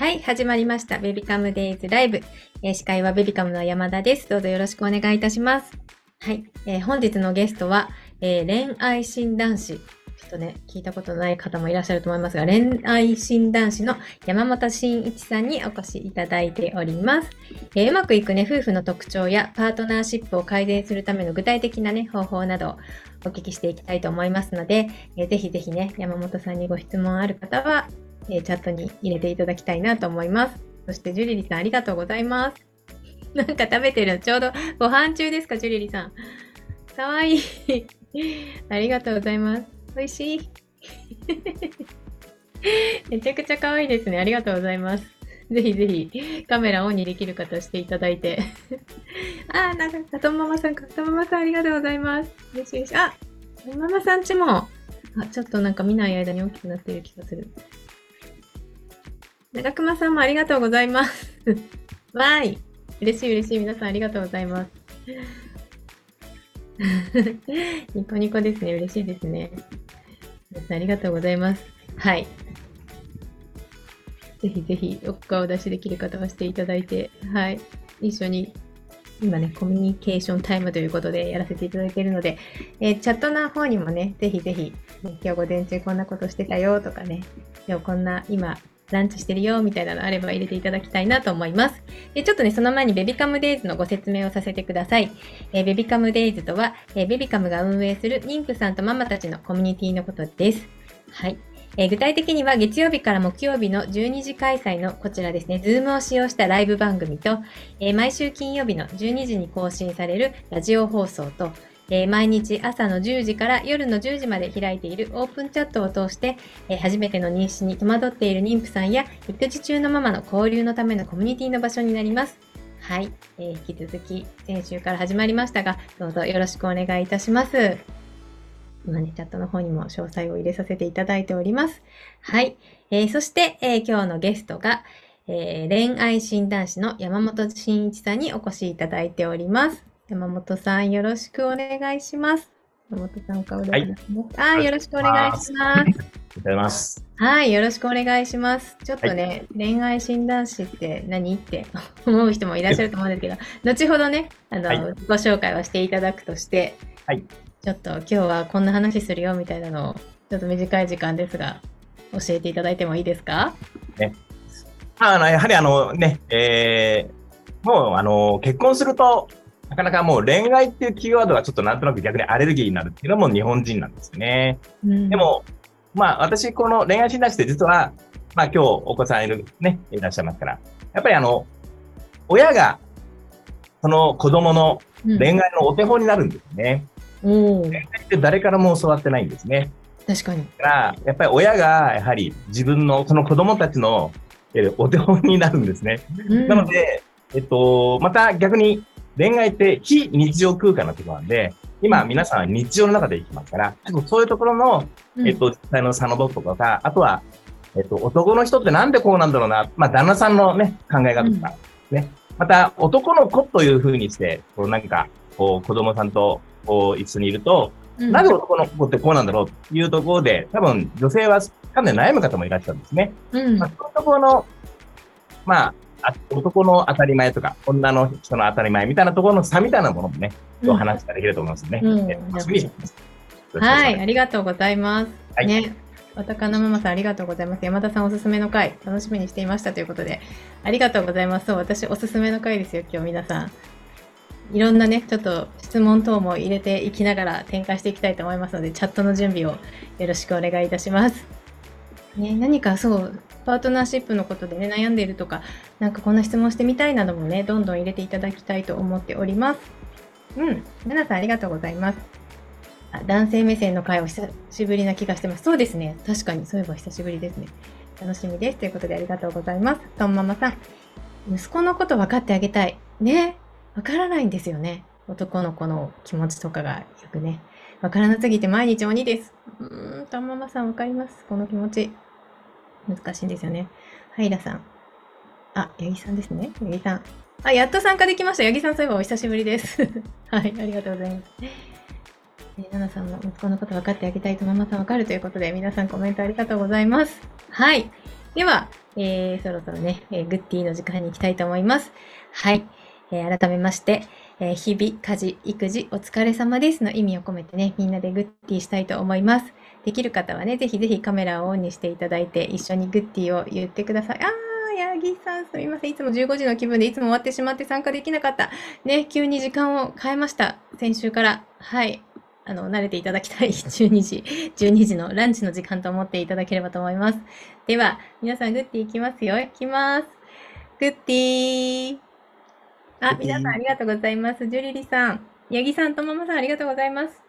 はい、始まりました。ベビカムデイズライブ。えー司会はベビカムの山田です。どうぞよろしくお願いいたします。はい、えー本日のゲストは、えー恋愛診断士。ちょっとね、聞いたことない方もいらっしゃると思いますが、恋愛診断士の山本慎一さんにお越しいただいております。えーうまくいくね、夫婦の特徴やパートナーシップを改善するための具体的なね、方法などをお聞きしていきたいと思いますので、えーぜひぜひね、山本さんにご質問ある方は、えチャットに入れていただきたいなと思います。そして、ジュリリさん、ありがとうございます。なんか食べてるの、ちょうどご飯中ですか、ジュリリさん。かわいい。ありがとうございます。美味しい。めちゃくちゃ可愛いですね。ありがとうございます。ぜひぜひカメラオンにできる方していただいて。あー、なんか、里ママさん、里ママさんありがとうございます。嬉しいです。あ、ママさんちも、あ、ちょっとなんか見ない間に大きくなってる気がする。長熊さんもありがとうございます。わーい。嬉しい嬉しい。皆さんありがとうございます。ニコニコですね。嬉しいですね。皆さんありがとうございます。はい。ぜひぜひ、お顔出しできる方はしていただいて、はい。一緒に、今ね、コミュニケーションタイムということでやらせていただいているので、えーチャットの方にもね、ぜひぜひ、ね今日午前中こんなことしてたよとかね、今日こんな、今、ランチしてるよみたいなのあれば入れていただきたいなと思います。で、ちょっとね、その前にベビカムデイズのご説明をさせてください。えーベビカムデイズとは、えーベビカムが運営する妊婦さんとママたちのコミュニティのことです。はい。えー具体的には月曜日から木曜日の12時開催のこちらですね、 Zoom を使用したライブ番組と、えー毎週金曜日の12時に更新されるラジオ放送と、えー毎日朝の10時から夜の10時まで開いているオープンチャットを通して、えー初めての妊娠に戸惑っている妊婦さんや育児中のママの交流のためのコミュニティの場所になります。はい、えー引き続き先週から始まりましたが、どうぞよろしくお願いいたします。今ね、チャットの方にも詳細を入れさせていただいております。はい。えーそして、えー今日のゲストが、えー恋愛診断士の山本慎一さんにお越しいただいております。山本さん、よろしくお願いします。山本さん、お顔でお願い。あーよろしくお願いします。ありがとうございます。はい、よろしくお願いします。ちょっとね、恋愛診断士って何？って 思う人もいらっしゃると思うんですけど、後ほどね、あの、はいご紹介はしていただくとして、はいちょっと今日はこんな話するよみたいなのを、ちょっと短い時間ですが、教えていただいてもいいですか？あのやはりあのね、えーもうあの結婚すると、なかなかもう恋愛っていうキーワードがちょっとなんとなく逆にアレルギーになるっていうのも日本人なんですよね。で、も、まあ私、この恋愛診断士って実は、まあ今日お子さんいるね、いらっしゃいますから、やっぱりあの、親がその子供のうん恋愛のお手本になるんですね。おー恋愛って誰からも教わってないんですね。確かに。だから、やっぱり親がやはり自分のその子供たちのえーお手本になるんですね。うんなので、えっと、また逆に恋愛って非日常空間のところなんで、今皆さんは日常の中で生きますから、そういうところの、うん。えっと、実際の差の部分とか、あとは、えっと、男の人ってなんでこうなんだろうな、まあ、旦那さんのね、考え方とか、ね。また、男の子というふうにして、こうなんか、こう、子供さんと、こう、一緒にいると、うん。なぜ男の子ってこうなんだろうというところで、多分女性はかなり悩む方もいらっしゃるんですね。うん。まあ、そういうところの、まあ、あ男の当たり前とか、女の人の当たり前みたいなところの差みたいなものもね、お話ができると思いますね。はい、ありがとうございます。はいね。おたかなママさんありがとうございます。山田さんおすすめの回、楽しみにしていましたということで、ありがとうございます。そう、私おすすめの回ですよ、今日皆さん。いろんなね、ちょっと質問等も入れていきながら展開していきたいと思いますので、チャットの準備をよろしくお願いいたします。ね、何かそう、パートナーシップのことでね、悩んでいるとか、なんかこんな質問してみたいなどもね、どんどん入れていただきたいと思っております。うん、皆さんありがとうございます。あ男性目線の会を久しぶりな気がしてます。そうですね。確かに、そういえば久しぶりですね。楽しみです。ということでありがとうございます。とんママさん。息子のこと分かってあげたい。ね。分からないんですよね。男の子の気持ちとかがよくね。分からなすぎて毎日鬼です。うーん、とんママさん分かります。この気持ち。難しいんですよね。はい、らさん。あ、八木さんですね。八木さん。あ、やっと参加できました。八木さん、そういえばお久しぶりです。はい、ありがとうございます。えー、ナナさんも息子のこと分かってあげたいとママさん分かるということで、皆さんコメントありがとうございます。はい。では、えー、そろそろね、えー、グッディの時間に行きたいと思います。はい。えー、改めまして、えー、日々、家事、育児、お疲れ様ですの意味を込めてね、みんなでグッディしたいと思います。できる方はね、ぜひぜひカメラをオンにしていただいて、一緒にグッディを言ってください。あー、八木さん、すみません。いつも15時の気分でいつも終わってしまって参加できなかった。ね、急に時間を変えました。先週から。はい。あの、慣れていただきたい 12時、12時のランチの時間と思っていただければと思います。では、皆さんグッディいきますよ。いきます。グッディー。あ、皆さんありがとうございます。ジュリリさん、八木さんとママさんありがとうございます。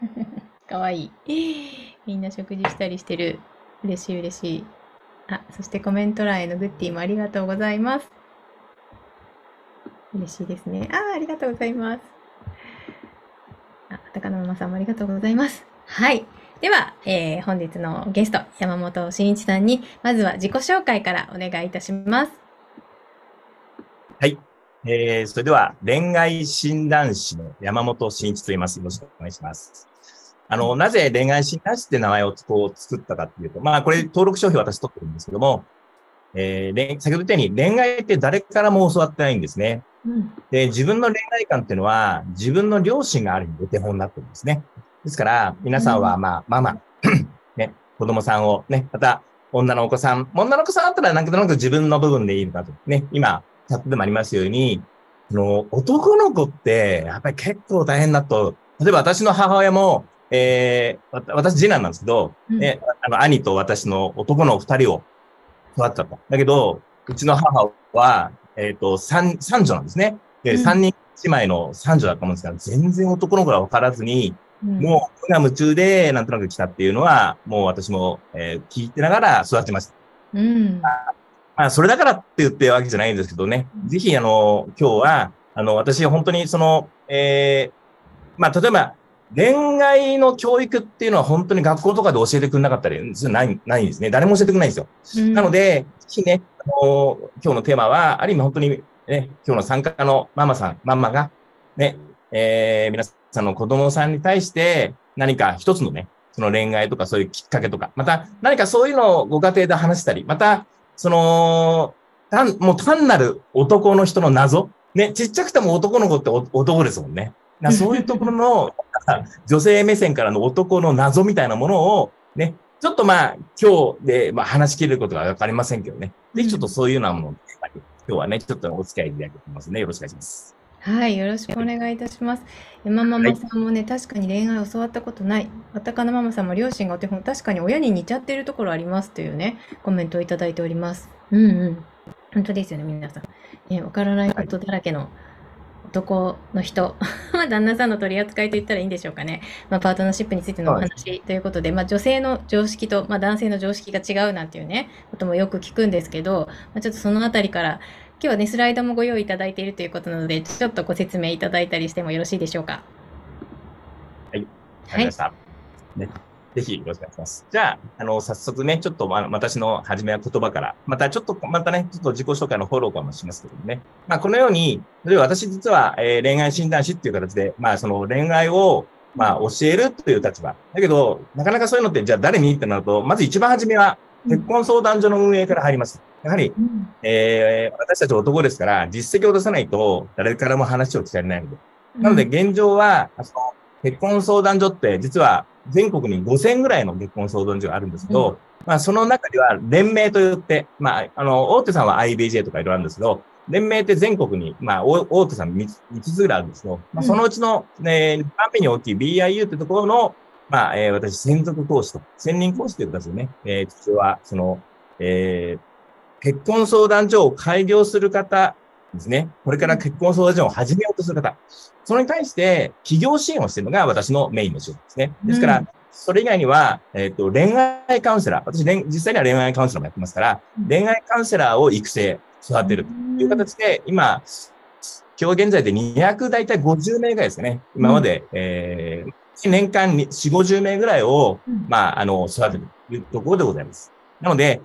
かわいい。みんな食事したりしてる。嬉しい嬉しい。あ、そしてコメント欄へのグッディもありがとうございます。嬉しいですね。あ、ありがとうございます。あ、高野ママさんもありがとうございます。はい。では、えー、本日のゲスト、山本慎一さんに、まずは自己紹介からお願いいたします。はい。えー、それでは、恋愛診断士の山本慎一と言います。よろしくお願いします。あの、なぜ恋愛診断士って名前をこう作ったかっていうと、まあ、これ登録商標私取ってるんですけども、えー、先ほど言ったように恋愛って誰からも教わってないんですね。うん、で、自分の恋愛観っていうのは、自分の両親がある意味お手本になってるんですね。ですから、皆さんは、まあ、ママ、ね、子供さんをね、また、女のお子さん、女のお子さんだったらなんとなく自分の部分でいいのかと。ね、今、チャットでもありますように、あの、男の子って、やっぱり結構大変だと、例えば私の母親も、えー、私次男なんですけど、うん、ね、あの、兄と私の男の二人を育ったと。だけど、うちの母は、えっ、ー、と、三、三女なんですね。で、三、人姉妹の三女だったもんですから、全然男の子が分からずに、うん、もう、が夢中で、なんとなく来たっていうのは、もう私も、えー、聞いてながら育ちました。うん。まあ、それだからって言ってるわけじゃないんですけどね。ぜひ、あの、今日は、あの、私、本当にその、えー、まあ、例えば、恋愛の教育っていうのは本当に学校とかで教えてくれなかったり、ない、ないんですね。誰も教えてくれないんですよ。うん、なので、ぜひね、あの、今日のテーマは、ある意味本当にね、今日の参加のママさん、ママが、ね、えー、皆さんの子供さんに対して何か一つのね、その恋愛とかそういうきっかけとか、また何かそういうのをご家庭で話したり、また、その、単、もう単なる男の人の謎ね、ちっちゃくても男の子って男ですもんね。そういうところの 女性目線からの男の謎みたいなものをね、ちょっとまあ今日でまあ話し切れることはわかりませんけどね。ぜひちょっとそういうようなものを今日はね、ちょっとお付き合いいただきますね。よろしくお願いします。はい、よろしくお願いいたします。山ママさんもね、はい、確かに恋愛を教わったことない。わたかのママさんも両親がお手本、確かに親に似ちゃってるところありますというね、コメントをいただいております。うんうん。本当ですよね、皆さん。ね、わからないことだらけの、はい男の人、旦那さんの取り扱いと言ったらいいんでしょうかね、まあ、パートナーシップについてのお話ということで、まあ、女性の常識と、まあ、男性の常識が違うなんていうね、こともよく聞くんですけど、まあ、ちょっとそのあたりから、今日はね、スライドもご用意いただいているということなので、ちょっとご説明いただいたりしてもよろしいでしょうか？はい。わかりました。はい、ねぜひよろしくお願いします。じゃあ、あの、早速ね、ちょっと、ま、私の初めは言葉から、またちょっと、またね、ちょっと自己紹介のフォローかもしますけどもね。まあ、このように、例えば私実は、えー、恋愛診断士っていう形で、まあ、その恋愛を、まあ、教えるという立場。だけど、なかなかそういうのって、じゃあ誰にってなると、まず一番初めは、結婚相談所の運営から入ります。やはり、うん、えー、私たち男ですから、実績を出さないと、誰からも話を聞かれないので。なので、現状は、その結婚相談所って、実は全国に5000ぐらいの結婚相談所があるんですけど、うん、まあ、その中には連盟といって、まあ、あの、大手さんは IBJ とかいろいろあるんですけど、連盟って全国に、まあ、大手さん 3, 5つぐらいあるんですけど、まあ、そのうちの、ね、2番目に大きい BIU ってところの、まあ、えー、私、専属講師と、専任講師という形でね、えー、実は、その、えー、結婚相談所を開業する方ですね。これから結婚相談所を始めようとする方。それに対して企業支援をしているのが私のメインの仕事ですね。ですから、それ以外には、えっ、ー、と、恋愛カウンセラー。私、実際には恋愛カウンセラーもやってますから、恋愛カウンセラーを育成、育てるという形で、今、今日現在で200、大体50名ぐらいですね。今まで、えー、年間に4、50名ぐらいを、まあ、あの、育てるというところでございます。なので、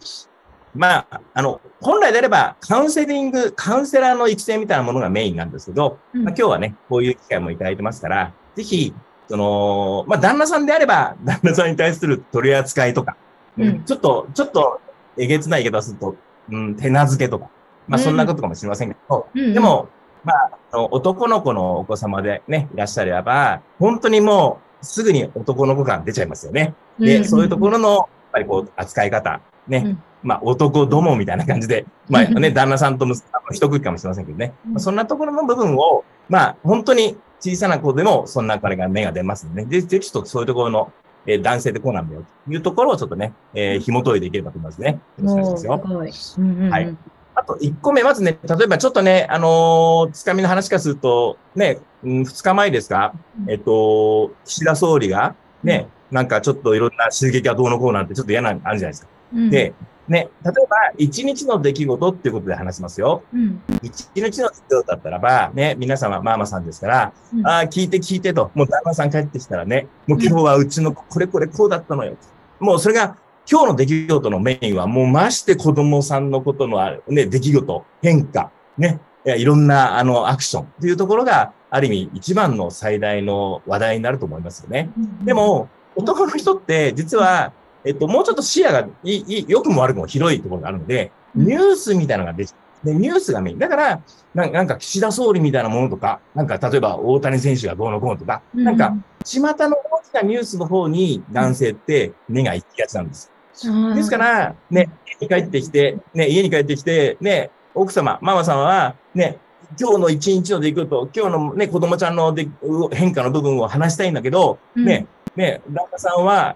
まあ、あの、本来であれば、カウンセリング、カウンセラーの育成みたいなものがメインなんですけど、うん、まあ、今日はね、こういう機会もいただいてますから、ぜひ、その、まあ、旦那さんであれば、旦那さんに対する取り扱いとか、うん、ちょっと、ちょっと、えげつない言い方をすると、うん、手なずけとか、まあそんなことかもしれませんけど、うん。でも、まあ、あの男の子のお子様でね、いらっしゃれば、本当にもう、すぐに男の子感出ちゃいますよね。で、そういうところの、やっぱりこう、扱い方、ね、うんまあ、男どもみたいな感じで、まあね、旦那さんと息子さんの一区切かもしれませんけどね、そんなところの部分を、まあ、本当に小さな子でも、そんな彼が芽が出ますので、で、でちょっとそういうところの、えー男性ってこうなんだよ、というところをちょっとね、えー紐解いていければと思いますね。よろしくお願いしますよ。すごい。うんうんうんはいあと、1個目、まずね、例えばちょっとね、あのーつかみの話からすると、ね、うん、2日前ですか、うんえっと、岸田総理が、ね、なんかちょっといろんな襲撃がどうのこうなんてちょっと嫌なのあるじゃないですか。うんで、ね、例えば、1日の出来事っていうことで話しますよ。うん1日の出来事だったらば、ね、皆様、ママさんですから、うんああ、聞いて聞いてと、もう旦那さん帰ってきたらね、もう今日はうちの子これこれこうだったのよ。もうそれが、今日の出来事のメインは、もうまして子供さんのことのある、ね、出来事、変化、ね、いろんな、あの、アクションというところが、ある意味、一番の最大の話題になると思いますよね。で、も、男の人って、実は、えっと、もうちょっと視野が良くも悪くも広いところがあるので、うんニュースみたいなのが出ちゃう。で、ニュースがメイン。だから、なんなんか岸田総理みたいなものとか、なんか例えば大谷選手がどうのこうのとか、なんか、巷の大きなニュースの方に男性って目が行きがちなんです。うん、ですから、ね、家に帰ってきて、ね、家に帰ってきて、ね、奥様、ママさんは、ね、今日の一日の出来事、今日のね、子供ちゃんので変化の部分を話したいんだけど、うんね、ね、旦那さんは、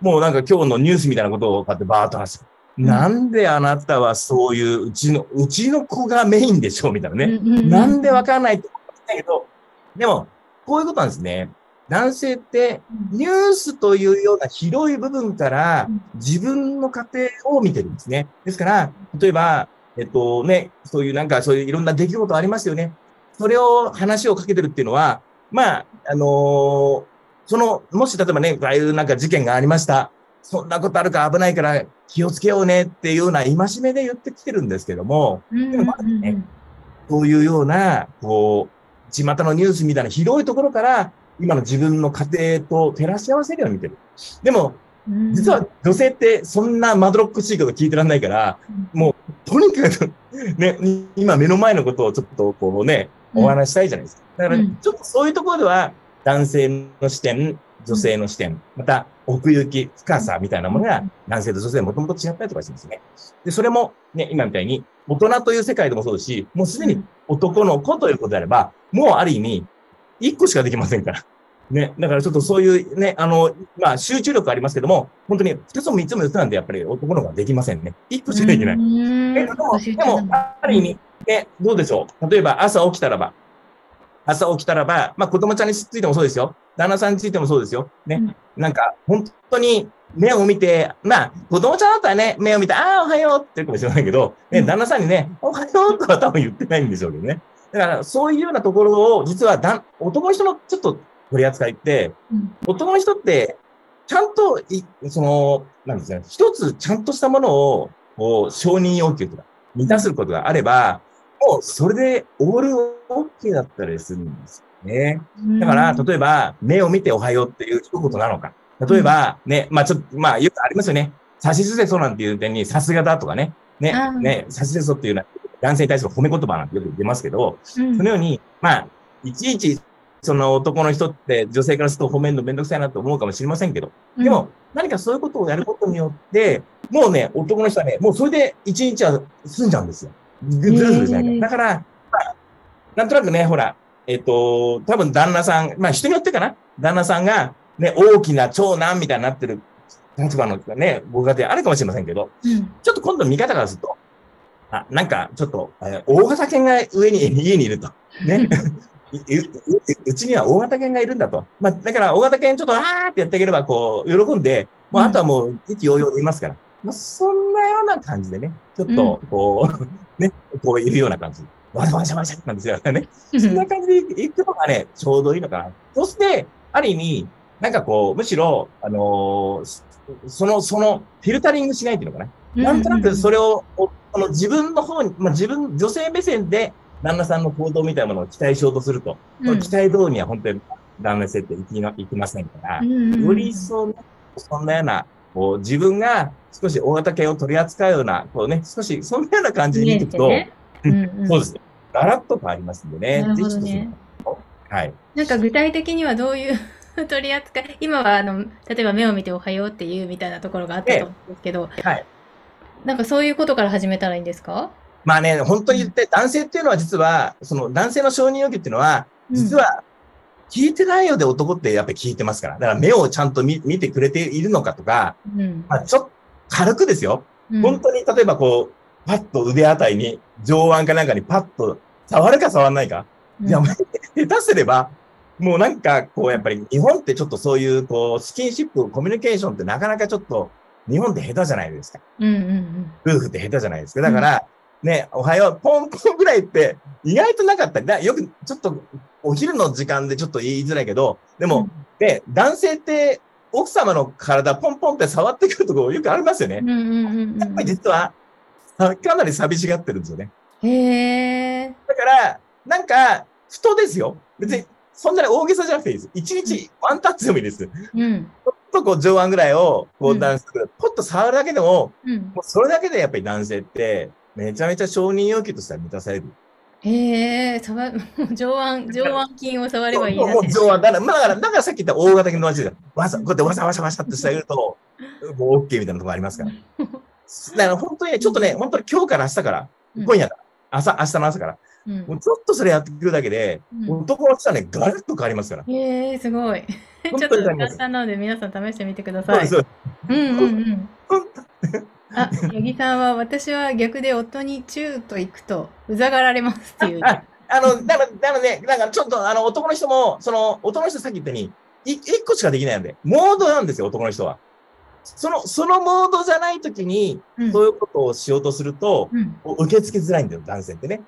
もうなんか今日のニュースみたいなことをこうやってバーッと話す。うんなんであなたはそういう、うちの、うちの子がメインでしょうみたいなね。うんうんうんなんでわかんないと思うんだけど、でも、こういうことなんですね。男性って、ニュースというような広い部分からうん自分の家庭を見てるんですね。ですから、例えば、えっとね、そういうなんかそういういろんな出来事ありますよね。それを話をかけてるっていうのは、まあ、あのーその、もし例えばね、ああいうなんか事件がありました。そんなことあるから危ないから気をつけようねっていうような戒めで言ってきてるんですけども、うんでもまだねそういうような、こう、巷のニュースみたいな広いところから、今の自分の家庭と照らし合わせるように見てる。でも、うん実は女性ってそんなまどろっこしいこと聞いてらんないから、もう、とにかく、ね、今目の前のことをちょっとこうね、お話したいじゃないですか。だから、うんちょっとそういうところでは、男性の視点、女性の視点、また奥行き、深さみたいなものが男性と女性もともと違ったりとかしますね。で、それもね、今みたいに大人という世界でもそうですし、もうすでに男の子ということであれば、もうある意味、一個しかできませんから。ね。だからちょっとそういうね、あの、まあ集中力ありますけども、本当に二つも三つも四つなんでやっぱり男の子はできませんね。一個しかできない。うんえでも、でも、ある意味、ね、どうでしょう。例えば、朝起きたらば、朝起きたらば、まあ、子供ちゃんについてもそうですよ。旦那さんについてもそうですよ。ね。なんか、本当に目を見て、まあ、子供ちゃんだったらね、目を見て、ああ、おはようって言うかもしれないけど、ね、うん旦那さんにね、おはようとは多分言ってないんでしょうけどね。だから、そういうようなところを、実はだ、男の人のちょっと取り扱いって、うん男の人って、ちゃんとい、その、なんですね、一つちゃんとしたものを、こう、承認要求とか、満たすことがあれば、もう、それで、オールオッケーだったりするんですよね。だから、例えば、目を見ておはようっていう一言なのか。例えば、ね、まあちょっと、まあよくありますよね。差しすせそなんていう点に、さすがだとかね。ねね、さしすせそっていうのは、男性に対する褒め言葉なんてよく出ますけど、うん。そのように、まあ、いちいち、その男の人って女性からすると褒めるのめんどくさいなと思うかもしれませんけど、でも、何かそういうことをやることによって、もうね、男の人はね、もうそれで一日は済んじゃうんですよ。ずるずるしないから。へー。だから、まあ、なんとなくね、ほら、えっと、多分旦那さん、まあ人によってかな、旦那さんが、ね、大きな長男みたいになってる立場のね、ご家庭あるかもしれませんけど、うんちょっと今度見方からすると、あ、なんか、ちょっと、えー大型犬が上に、家にいると。ね。う ううちには大型犬がいるんだと。まあ、だから、大型犬ちょっと、あーってやってあげれば、こう、喜んで、もう、うんあとはもう、意気揚々でいますから。まあ、そんなような感じでね、ちょっと、こう、ね、こういるような感じ。わしゃわしゃわしゃなんですよね。そんな感じで行くのがね、ちょうどいいのかな。そして、ある意味、なんかこう、むしろ、あのーそその、その、フィルタリングしないっていうのかな？なんとなくそれを、おこの自分の方に、まあ、自分、女性目線で旦那さんの行動みたいなものを期待しようとすると、その期待通りには本当に旦那性って生きな、生きませんから、より一層ね、そんなようなこう自分が少し大型犬を取り扱うような、こうね、少しそんなような感じに見ていくと、ね うんうんそうですね。ガラッと変わりますんでね。はい。なんか具体的にはどういう 取り扱い、今はあの、例えば目を見ておはようっていうみたいなところがあったと思うんですけど、はい。なんかそういうことから始めたらいいんですか？まあね、本当に言って、男性っていうのは実は、その男性の承認欲求っていうのは、実は、聞いてないようで男ってやっぱり聞いてますから。だから目をちゃんと見見てくれているのかとか、うん、まあ、ちょっと軽くですよ。うん本当に例えばこう、パッと腕あたりに、上腕かなんかにパッと触るか触らないか。うんいや、下手すれば、もうなんか、こう、やっぱり日本ってちょっとそういう、こう、スキンシップ、コミュニケーションってなかなかちょっと、日本って下手じゃないですか。うんうん夫婦って下手じゃないですか。だから、ね、おはよう、ポンポンぐらいって意外となかったり、だよくちょっとお昼の時間でちょっと言いづらいけど、でも、で、男性って奥様の体ポンポンって触ってくるところよくありますよねうん。。うんうんうんやっぱり実は、さかなり寂しがってるんですよね。うん。へえ。だから、なんか、ふとですよ。別に、そんなに大げさじゃなくていいです。一日ワンタッチでもいいです。ちうん。ょっとこう上腕ぐらいを、こううん男性がポッと触るだけでも、うん。もうそれだけでやっぱり男性って、めちゃめちゃ承認要求としては満たされる。へえ、触、上腕、上腕筋を触ればいいだけ。もう上腕。だから、まあだから、だからさっき言った大型犬の話で、わざ、こうやってわさわさわさってしてあげると、もう OK みたいなところありますから。だから本当にね、ちょっとね、本当に今日から明日から、今夜から、朝、明日の朝から、うんもうちょっとそれやってくるだけで、うん男の人はね、ガラッと変わりますから。へえ、すごい。ちょ本っと。簡単なので皆さん試してみてくださいそううんうんうん。本 あ、八木さんは私は逆で夫にチューと行くとうざがられますっていう。ああの、だから、だからね、なんかちょっと、あの、男の人も、その、男の人さっき言ったように、い一個しかできないので、モードなんですよ、男の人は。その、そのモードじゃないときに、うんそういうことをしようとすると、うん。受け付けづらいんだよ、男性ってね。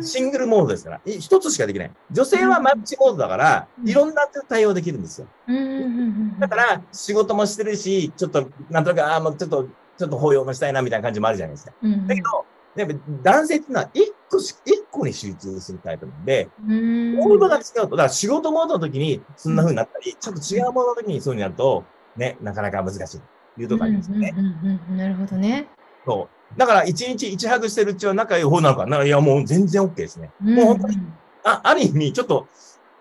シングルモードですから、い一つしかできない。女性はマッチモードだから、うんいろんな対応できるんですよ。うんだから、仕事もしてるし、ちょっと、なんとなく、ああ、もうちょっと、ちょっと抱擁もしたいな、みたいな感じもあるじゃないですか。うんだけど、やっぱ男性っていうのは、一個し、一個に集中するタイプなんで、うんモードが違うと、だから仕事モードの時にそんな風になったり、ちょっと違うモードの時にそうになると、ね、なかなか難しいというところありますよね。なるほどね。そう。だから、一日一ハグしてるうちは仲良い方なのかな。いや、もう全然 OK ですね。もう本当に、あ、ある意味、ちょっと、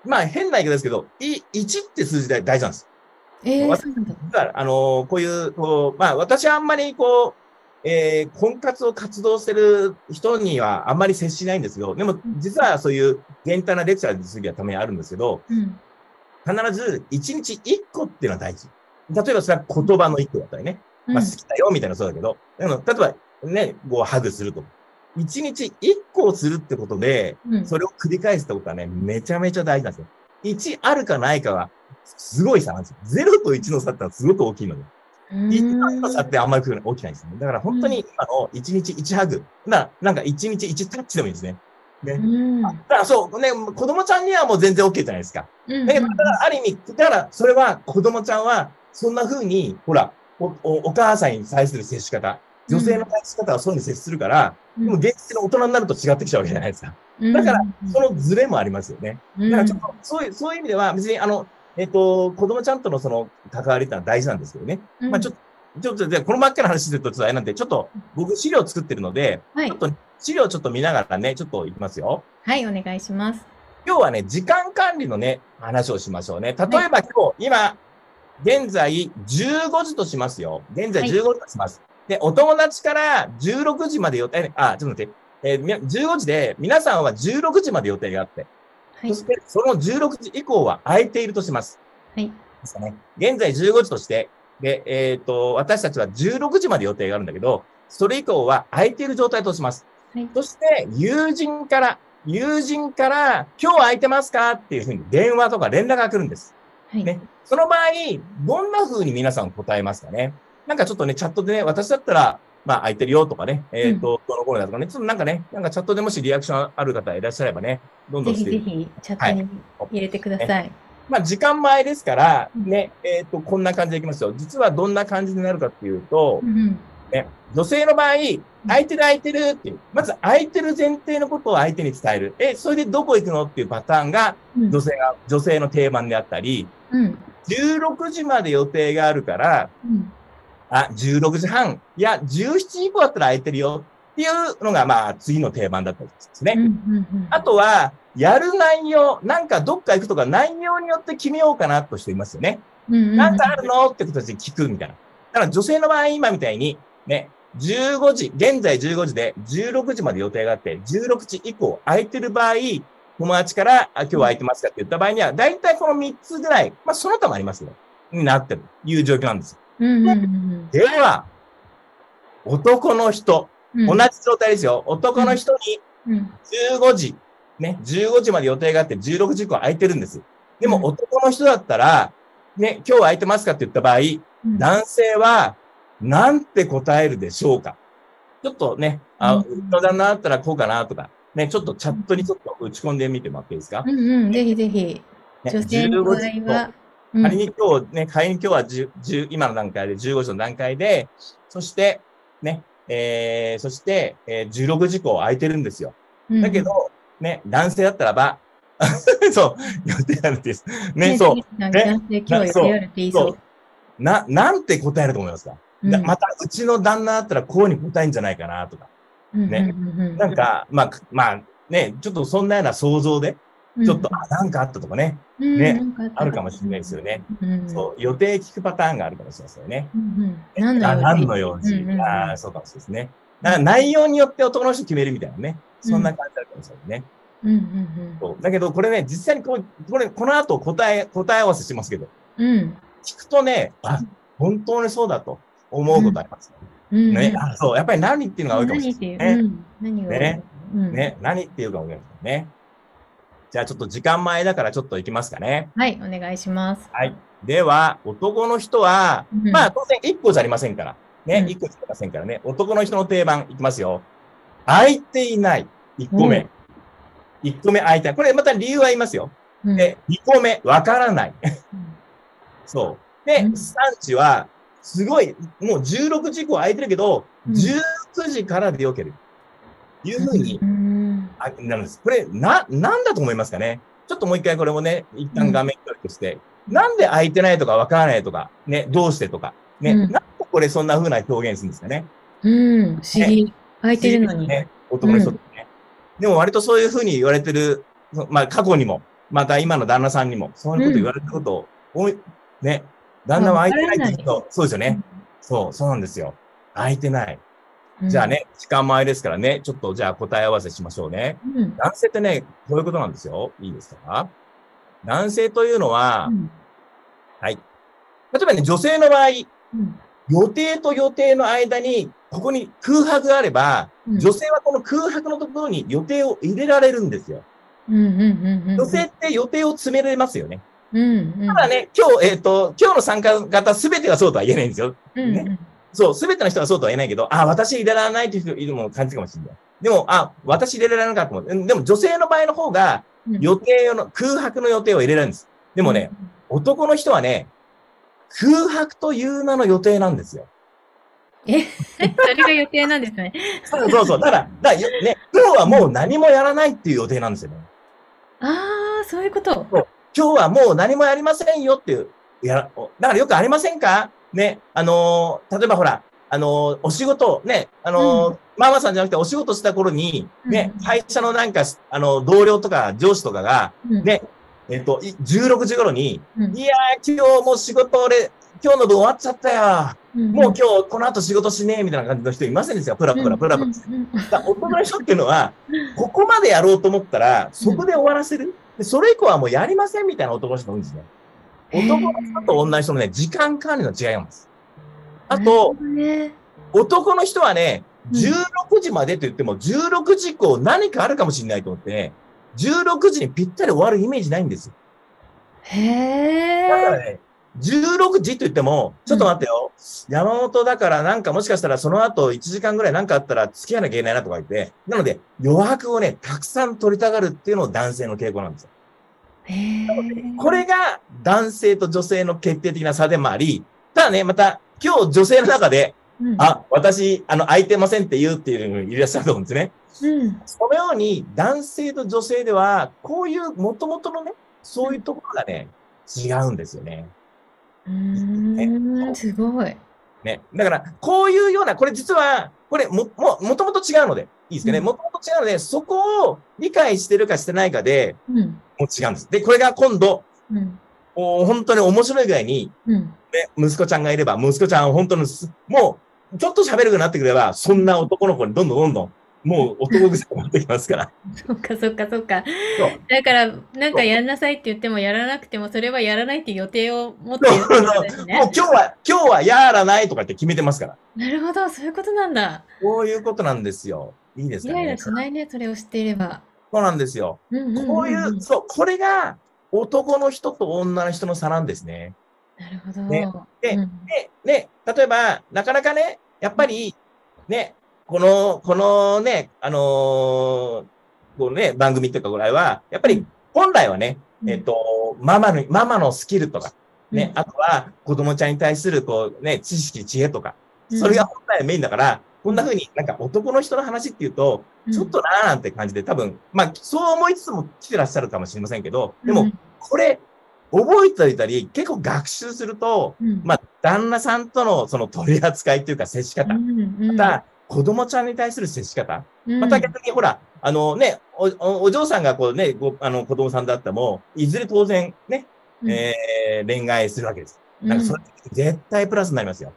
まあ変な言い方ですけど、い1って数字で大事なんです。えー、わそうなんだ。だから、あのーこういう、こう、まあ私はあんまりこう、えー婚活を活動してる人にはあんまり接しないんですけど、でも実はそういう限定なレクチャーにするはためにあるんですけど、うん。必ず1日1個っていうのは大事。例えばそれは言葉の1個だったりね。まあ好きだよみたいなそうだけど、でも例えばね、こうハグすると。1日1個をするってことで、うんそれを繰り返すってことはね、めちゃめちゃ大事なんですよ。1あるかないかは、すごい差なんですよ。0と1の差ってのはすごく大きいので。うん1の差ってあんまり起きないんですよね。だから本当に今の1日1ハグ。ななんか1日1タッチでもいいですね。ね。うんだからそう、ね、子供ちゃんにはもう全然 OK じゃないですか。うんだからある意味、だからそれは子供ちゃんは、そんな風に、ほら、おおお母さんに対する接し方、女性の接し方はそういうふうに接するから、でも現実の大人になると違ってきちゃうわけじゃないですか。だから、そのズレもありますよね。だからちょっと、そういう、そういう意味では、別に、あの、えっ、と、子供ちゃんとのその関わりってのは大事なんですけどね。うんまあちょっと、ちょっと、で、このばっかりの話するとちょっとあれなんで、ちょっと、僕資料作ってるので、はいちょっと、資料ちょっと見ながらね、ちょっといきますよ。はい、お願いします。今日はね、時間管理のね、話をしましょうね。例えば今日、今、現在15時としますよ。現在はい15時とします。で、お友達から16時まで予定、あ、ちょっと待って、えーみな15時で、皆さんは16時まで予定があって、はいそ。してその16時以降は空いているとします。はい。ですかね。現在15時として、で、えっ、と、私たちは16時まで予定があるんだけど、それ以降は空いている状態とします。はいそして、友人から、友人から、今日空いてますかっていうふうに電話とか連絡が来るんです。はい。ねその場合、どんな風に皆さん答えますかね？なんかちょっとね、チャットでね、私だったら、まあ空いてるよとかね、えっ、と、どの頃だとかね、ちょっとなんかね、なんかチャットでもしリアクションある方いらっしゃればね、どんどぜひんしてぜひチャットに入れてください。まあ、時間前ですから、うんね、えっ、と、こんな感じでいきますよ。実はどんな感じになるかっていうとう、んね、女性の場合、空いてる空いてるっていう、まず空いてる前提のことを相手に伝える。え、それでどこ行くのっていうパターンが、うん女性が、女性の定番であったり、うん。16時まで予定があるから、うん。あ、16時半、いや、17時以降だったら空いてるよっていうのが、まあ、次の定番だったりですね。あとは、やる内容、なんかどっか行くとか内容によって決めようかなとしていますよね。うん。なんかあるのって形で聞くみたいな。だから女性の場合、今みたいに、ね、15時、現在15時で16時まで予定があって、16時以降空いてる場合、友達から、あ今日は空いてますかって言った場合には、だいたいこの3つぐらい、まあその他もありますよ。になってるという状況なんですよ。うん。うん。では、男の人、うん。同じ状態ですよ。男の人にうん。15時、ね、15時まで予定があって16時以降空いてるんです。でもうん男の人だったら、ね、今日は空いてますかって言った場合、うん。男性は、なんて答えるでしょうかちょっとね、あ、うの旦那だったらこうかなとか、ね、ちょっとチャットにちょっと打ち込んでみてもらっていいですか、うん。うん。ぜひぜひ。ね、女性の場合15時は。うん仮に今日ね、仮に今日は10、10今の段階で15時の段階で、そして、ね、えー、そして、えー、16時以降空いてるんですよ。だけ、ど、ね、男性だったらば、そう、予定あるんです。ね、そう。う。男性今日予定あるって言いそう。な、なんて答えると思いますか、だまた、うちの旦那だったらこうに答えんじゃないかなとか。ねなん、か、まあ、まあ、ね、ちょっとそんなような想像で、ちょっと、あ、なんかあったとかね、ねあるかもしれないですよね。うん。そう、予定聞くパターンがあるかもしれないですよね。何のあ、用事、ああ、そうかもしれないですね。だから内容によって男の人決めるみたいなね。そんな感じあるかもしれないね。そうだけど、これね、実際にこう、これ、この後答え、答え合わせしますけど、うん。聞くとね、あ、本当にそうだと思うことあります。うん。ね、あそう、やっぱり何っていうのが多いかもしれ何ないっていう。ね。ね。何っていうかもしれないね。じゃあちょっと時間前だからちょっと行きますかね。はい、お願いします。はい。では、男の人は、うんまあ当然1個じゃありませんから。ね、うん1個じゃありませんからね。男の人の定番いきますよ。空いていない。1個目。1個目空いてない。これまた理由は言いますよ。うんで、2個目、わからない。そう。で、うん3時は、すごい、もう16時以降空いてるけど、うん19時からでよける。いうふうになるんです。これ、な、なんだと思いますかね？ちょっともう一回これもね、一旦画面取りとして、なんで空いてないとかわからないとか、ね、どうしてとか、ね、うんなんでこれそんな風な表現するんですかね？うん。不思議。空いてるのに。ね、男の人ってね。でも割とそういう風に言われてる、そまあ過去にも、また今の旦那さんにも、そういうこと言われたことを、多い、ね、旦那は空いてないって人、そうですよね。そう、そうなんですよ。空いてない。うん。じゃあね、時間前ですからね、ちょっとじゃあ答え合わせしましょうね。うん。男性ってね、こういうことなんですよ。いいですか？男性というのは、うん。はい。例えばね、女性の場合、うん。予定と予定の間に、ここに空白があれば、うん女性はこの空白のところに予定を入れられるんですよ。うん。うん。うん。うん。女性って予定を詰められますよね。うん。うん。ただね、今日、えっ、と、今日の参加型すべてがそうとは言えないんですよ。うん。ねそう、すべての人はそうとは言えないけど、あ、私入れられないという人いるも感じかもしれない。でも、あ、私入れられなかったもん。うんでも女性の場合の方が、うん。予定の、空白の予定を入れられるんです。でもね、男の人はね、空白という名の予定なんですよ。え、それが予定なんですね。そうそうそう。だから、だからよね、今日はもう何もやらないっていう予定なんですよね。ああ、そういうこと。今日はもう何もやりませんよっていう。やらだからよくありませんか？ね、あのー例えばほら、あのーお仕事、ね、あのーママさんじゃなくてお仕事した頃に、ね、うん会社のなんか、あの、同僚とか上司とかが、うんね、えっと、い16時頃に、うんいやー、今日もう仕事俺、今日の分終わっちゃったよ。もう今日この後仕事しねえみたいな感じの人いませんですよ。プラプラプラプラ。だから男の人っていうのは、ここまでやろうと思ったら、そこで終わらせる。でそれ以降はもうやりませんみたいな男の人も多いんですね。男の人と女の人のね、時間管理の違いなんです。あと、、ね、男の人はね、うん16時までと言っても、16時以降何かあるかもしれないと思ってね、16時にぴったり終わるイメージないんですよ。へえ。だからね、16時と言っても、ちょっと待ってよ。山本だからなんかもしかしたらその後1時間ぐらいなんかあったら付き合わなきゃいけないなとか言って、なので余白をね、たくさん取りたがるっていうのを男性の傾向なんですよ。これが男性と女性の決定的な差でもあり、ただね、また今日女性の中で、うん、あ、私、あの、空いてませんって言うっていういらっしゃると思うんですね。うん。そのように男性と女性では、こういう元々のね、そういうところがね、違うんですよね。うーん、すごい。ね。だから、こういうような、これ実は、これも、も、もともと違うので、いいですかね。うんもともと違うので、そこを理解してるかしてないかで、うん。もう違うんです。で、これが今度、うん。お本当に面白いぐらいに、うん。ね、息子ちゃんがいれば、息子ちゃんは本当にす、もう、ちょっと喋るようになってくれば、そんな男の子にどんどんどんどん、もう男癖になってきますから。そっかそっかそっかそう。だから、なんかやんなさいって言ってもやらなくても、それはやらないって予定を持っているってことですもうね。今日は、今日はやらないとかって決めてますから。なるほど、そういうことなんだ。こういうことなんですよ。いいですかねイライラ。しないね、それを知っていれば。そうなんですよ。こういう、そう、これが男の人と女の人の差なんですね。なるほど。ね。でうん。で、ね、例えば、なかなかね、やっぱり、ね、この、このね、あのーこうね、番組とかぐらいは、やっぱり本来はね、うん。えっと、ママの、ママのスキルとか、ね、うん。あとは子供ちゃんに対する、こうね、知識、知恵とか、うん。それが本来はメインだから、こんな風になんか男の人の話っていうと、ちょっとなーなんて感じで、多分、まあ、そう思いつつも来てらっしゃるかもしれませんけど、でも、、これ、覚えておいたり、結構学習すると、うん。まあ、旦那さんとのその取り扱いっていうか接し方、また、子供ちゃんに対する接し方、また逆にほら、あのね、お、おお嬢さんがこうね、ごあの子供さんだったらも、いずれ当然ね、えー恋愛するわけです。だからそれ絶対プラスになりますよ。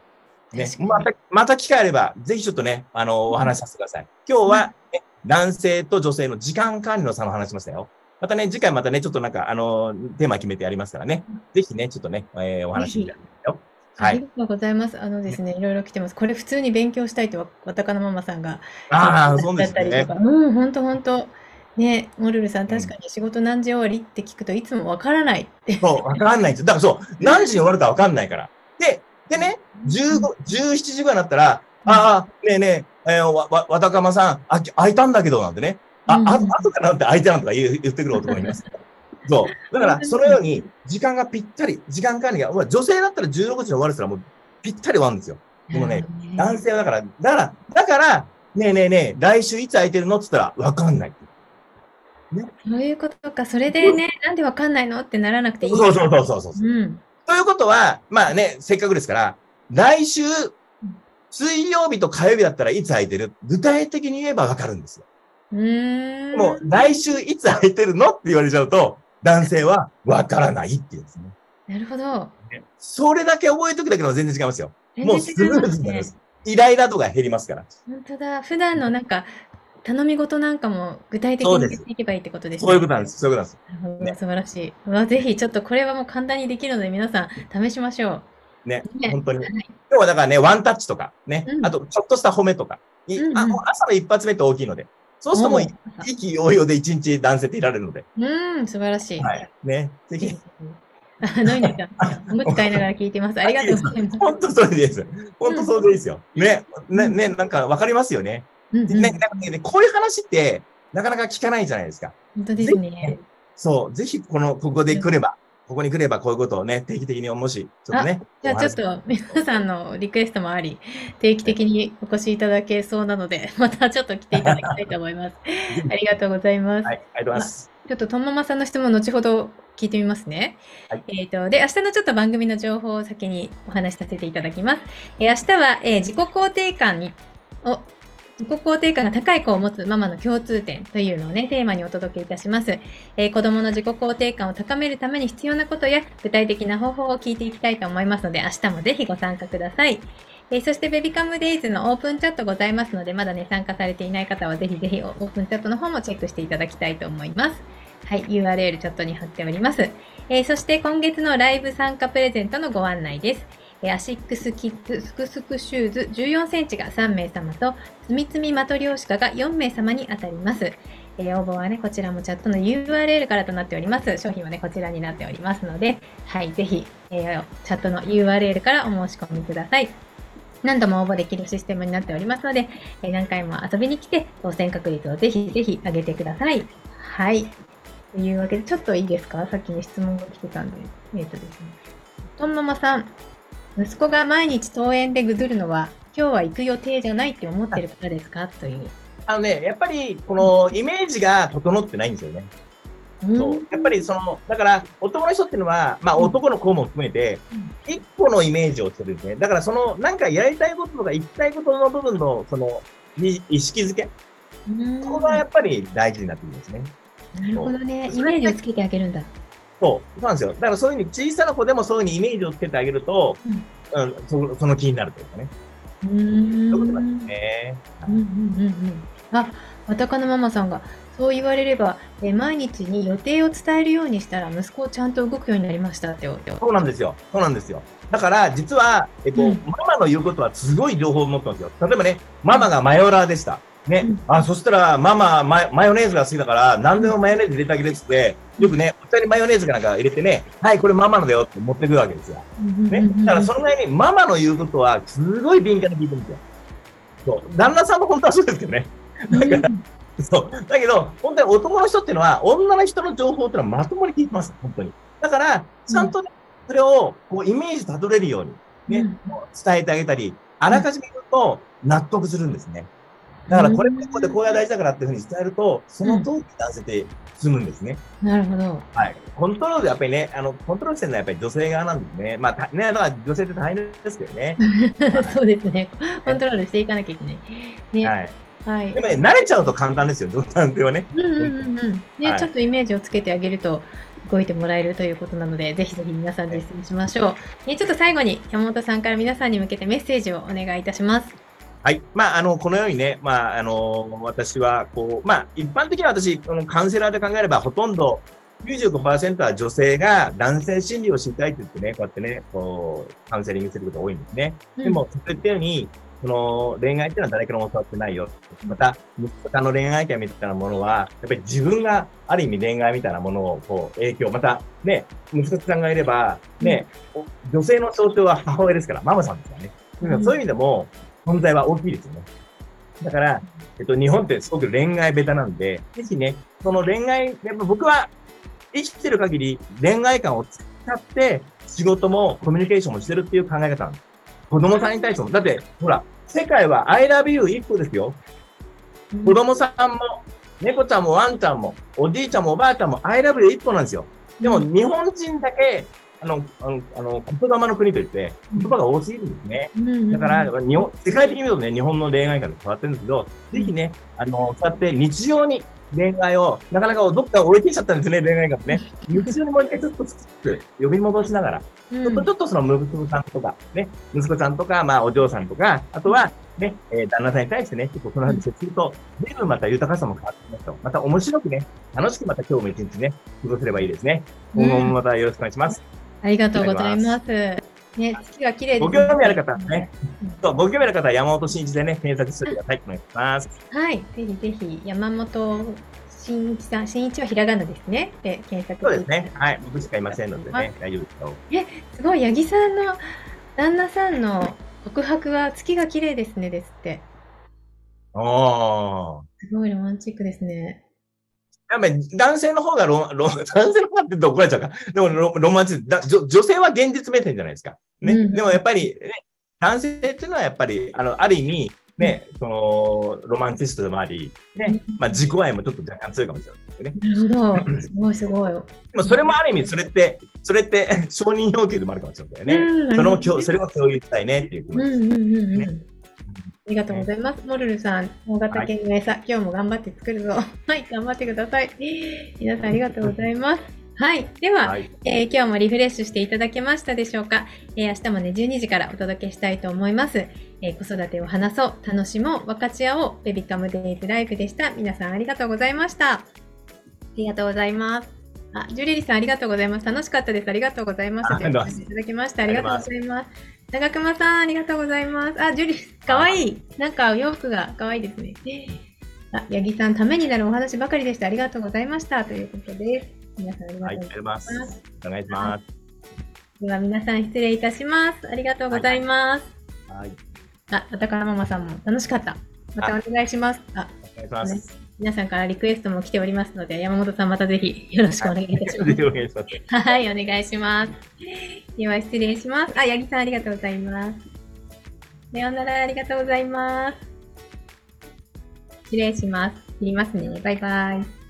ねまた、また機会あれば、ぜひちょっとね、あの、お話しさせてください。今日は、ね、男性と女性の時間管理の差の話しましたよ。またね、次回またね、ちょっとなんか、あの、テーマ決めてやりますからね。ぜひね、ちょっとね、えーお話ししてよ。はい。ありがとうございます。あのですね、いろいろ来てます。これ普通に勉強したいとわ、わたかのママさんが。ああ、そうですね。うん、ほんとほんと。ね、モルルさん、確かに仕事何時終わりって聞くといつもわからないって。そう、わかんないんですよ。だからそう、何時に終わるかわかんないから。で、でね、15、17時ぐらいになったら、ああ、ねえねえ、えー、わ、わ、わたかまさん、あ、空いたんだけど、なんてね。あ、うんあ、後からなんて空いてなんとか言ってくる男がいます。そう。だから、そのように、時間がぴったり、時間管理が、女性だったら16時に終わるすらもうぴったり終わるんですよ。でもね、男性はだから、だから、だから、ねえねえねえ、来週いつ空いてるのって言ったら、わかんない。そういうことか。それでね、なんでわかんないのってならなくていい。そうそうそうそうそう。うん。ということは、まあね、せっかくですから、来週、水曜日と火曜日だったらいつ空いてる？具体的に言えばわかるんですよ。う。もう、来週いつ空いてるの？って言われちゃうと、男性はわからないっていうんですね。なるほど。それだけ覚えておくだけでも全然違いますよ。もうスムーズになりまね。す。イライラ度が減りますから。本当だ。普段のなんか、頼み事なんかも具体的にやっていけばいいってことですね。そういうことなんです。そういうことなんです。素晴らしい。うわぜひ、ちょっとこれはもう簡単にできるので、皆さん試しましょう。ね、ね本当に。はい今日はだからね、ワンタッチとか、ね、うんあと、ちょっとした褒めとか、いうんうんあもう朝の一発目って大きいので、そうするともう、お意気揚々で一日男性っていられるので、うん、素晴らしい。はい。ね、ぜひ、あ、のいのちゃん、おむつ使いながら聞いてます。ありがとうございます。本当それです。本当そうでいいですよ。ね、ね、ね、なんかわかりますよね。うんうんね、なんかね、こういう話って、なかなか聞かないじゃないですか。本当ですね。そう、ぜひ、この、ここで来れば、ここに来ればこういうことをね、定期的にもし、ちょっとね。じゃあちょっと皆さんのリクエストもあり、定期的にお越しいただけそうなので、またちょっと来ていただきたいと思います。ありがとうございます。はい、ありがとうございます。ちょっとともまさんの質問、後ほど聞いてみますね。はいえっ、と、で、明日のちょっと番組の情報を先にお話しさせていただきます。えー明日は、えー自己肯定感に、を、自己肯定感が高い子を持つママの共通点というのをね、テーマにお届けいたします。えー子供の自己肯定感を高めるために必要なことや具体的な方法を聞いていきたいと思いますので、明日もぜひご参加ください。えーそして、ベビカムデイズのオープンチャットございますので、まだね、参加されていない方はぜひぜひオープンチャットの方もチェックしていただきたいと思います。はい、URL チャットに貼っております。えーそして今月のライブ参加プレゼントのご案内です。アシックスキッズすくすくシューズ14センチが3名様と、つみつみマトリョーシカが4名様に当たります。えー応募はね、こちらもチャットの URL からとなっております。賞品はね、こちらになっておりますので、はい、ぜひ、えーチャットの URL からお申し込みください。何度も応募できるシステムになっておりますので、えー何回も遊びに来て、当選確率をぜひぜひ上げてください。はい。というわけで、ちょっといいですか？さっきに質問が来てたんで。えっ、とですね。とんママさん、息子が毎日登園でぐずるのは、今日は行く予定じゃないって思ってる方ですか？という。あのね、やっぱり、このイメージが整ってないんですよね。そうやっぱりその、だから男の人っていうのは、まあ男の子も含めて、一個のイメージをするんですね。だからその、なんかやりたいこととか、行きたいことの部分の、その、に意識づけ？ここがやっぱり大事になってくるんですね。なるほどね。イメージをつけてあげるんだ。そう、そうなんですよ。だからそういうふうに小さな子でもそういうふうにイメージをつけてあげると、うん、うん、そその気になるというかね。うん。そういうことなんですね。うんうんうんうん。あ、わたかのママさんが、そう言われれば、え毎日に予定を伝えるようにしたら、息子ちゃんと動くようになりましたって。そうなんですよ。そうなんですよ。だから、実は、えっと、うん、ママの言うことはすごい情報を持ってますよ。例えばね、ママがマヨラーでした。ね、うん、あ、そしたら、マママ、マヨネーズが好きだから、何でもマヨネーズ入れてあげるっつって、よくね、お二人マヨネーズかなんか入れてね、はい、これママのだよって持ってくるわけですよ。ね、だからそのぐらいに、ママの言うことは、すごい敏感に聞いてるんですよ。そう。旦那さんも本当はそうですけどね。だから、そう。だけど、本当に男の人っていうのは、女の人の情報っていうのはまともに聞いてます。本当に。だから、ちゃんとね、それを、こう、イメージたどれるように、ね、うん、伝えてあげたり、あらかじめ言うと、納得するんですね。だから、これここでこれが大事だからっていうふうに伝えると、その通りに男性て済むんですね。なるほど。はい。コントロールやっぱりね、あの、コントロールしてるのはやっぱり女性側なんですね。まあ、ね、だから女性って大変ですけどね。そうですね。コントロールしていかなきゃいけない。ね。はい。はい。でもね、慣れちゃうと簡単ですよ、男性はね。うんうんうん。ね、はい、ちょっとイメージをつけてあげると、動いてもらえるということなので、ぜひぜひ皆さん実践しましょう。ね、ちょっと最後に山本さんから皆さんに向けてメッセージをお願いいたします。はい。まあ、あの、このようにね、まあ、あの、私は、こう、まあ、一般的には私、このカウンセラーで考えれば、ほとんど、95%は女性が男性心理を知りたいって言ってね、こうやってね、こう、カウンセリングすることが多いんですね。でも、そういったように、その恋愛っていうのは誰からも教わってないよ。また、息子さんの恋愛観みたいなものは、やっぱり自分がある意味恋愛みたいなものをこう影響、またね、息子さんがいれば、ね、女性の象徴は母親ですから、ママさんですからね。そういう意味でも存在は大きいですよね。だから、えっと、日本ってすごく恋愛ベタなんで、ぜひね、その恋愛、やっぱ僕は生きてる限り恋愛観を使って仕事もコミュニケーションもしてるっていう考え方なんです。子供さんに対しても。だって、ほら、世界は I love you 一個ですよ。子供さんも、猫ちゃんもワンちゃんも、おじいちゃんもおばあちゃんも I love you 一個なんですよ。でも日本人だけ、あの、あの、あの言霊の国といって、言葉が多すぎるんですね。だから、日本、世界的に見るとね、日本の恋愛観で変わってるんですけど、ぜひね、あの、そうやって日常に恋愛を、なかなかどっか置いてきちゃったんですね、恋愛がね。日常にもう一回ちょっと呼び戻しながら、ちょっとちょっとその息子さんとか、ね、息子さんとか、まあお嬢さんとか、あとは、ね、えー、旦那さんに対してね、結構その話をすると、随分また豊かさも変わってきますよ。また面白くね、楽しくまた今日も一日ね、過ごせればいいですね。今後もまたよろしくお願いします。ありがとうございます。ね、月が綺麗です、ね。ご興味ある方はね、そう、ご興味ある方は山本真一でね、検索してください。お願いします。はい、ぜひぜひ、山本真一さん、真一はひらがなですね。で、検索そうですね。はい、僕しかいませんのでね、大丈夫ですよ。え、すごい、八木さんの旦那さんの告白は月が綺麗ですねですって。ああ。すごいロマンチックですね。やっぱり男性の方がロ、ロ、男性の方がって怒られちゃうか。でもロロマンチだ女。女性は現実目線じゃないですか。ね。うん、でもやっぱり、ね、男性っていうのはやっぱり、あの、ある意味、ね、その、ロマンチストでもあり、ね、まあ自己愛もちょっと若干強いかもしれないですね。なるほど。すごいすごい。でもそれもある意味、それって、それって 承認要求でもあるかもしれないね。うん、その、それを共有したいねっていうことです、ね。うんうんうんうんありがとうございます。モルルさん、大型犬の餌、はい、今日も頑張って作るぞ。はい、頑張ってください。皆さんありがとうございます。はい。では、はい、えー、今日もリフレッシュしていただけましたでしょうか、えー、明日もね、12時からお届けしたいと思います。えー、子育てを話そう、楽しもう、分かち合おう、ベビカムデイズライフでした。皆さんありがとうございました。ありがとうございます。あ、ジュリリさんありがとうございます。楽しかったです。ありがとうございます。いただきました。ありがとうございます。長熊さん、ありがとうございます。あ、ジュリー、かわいい。なんかお洋服がかわいいですね。あ、八木さん、ためになるお話ばかりでした。ありがとうございました。ということです。皆さん、ありがとうございます。はい、お願いします。では、皆さん、失礼いたします。ありがとうございます。はい。あ、あたかママさんも楽しかった。またお願いします。あ、お願いします。皆さんからリクエストも来ておりますので、山本さんまたぜひよろしくお願いいたします。はい、お願いします。では失礼します。あ、八木さんありがとうございます。さようなら、ありがとうございます。失礼します。切りますね。バイバイ。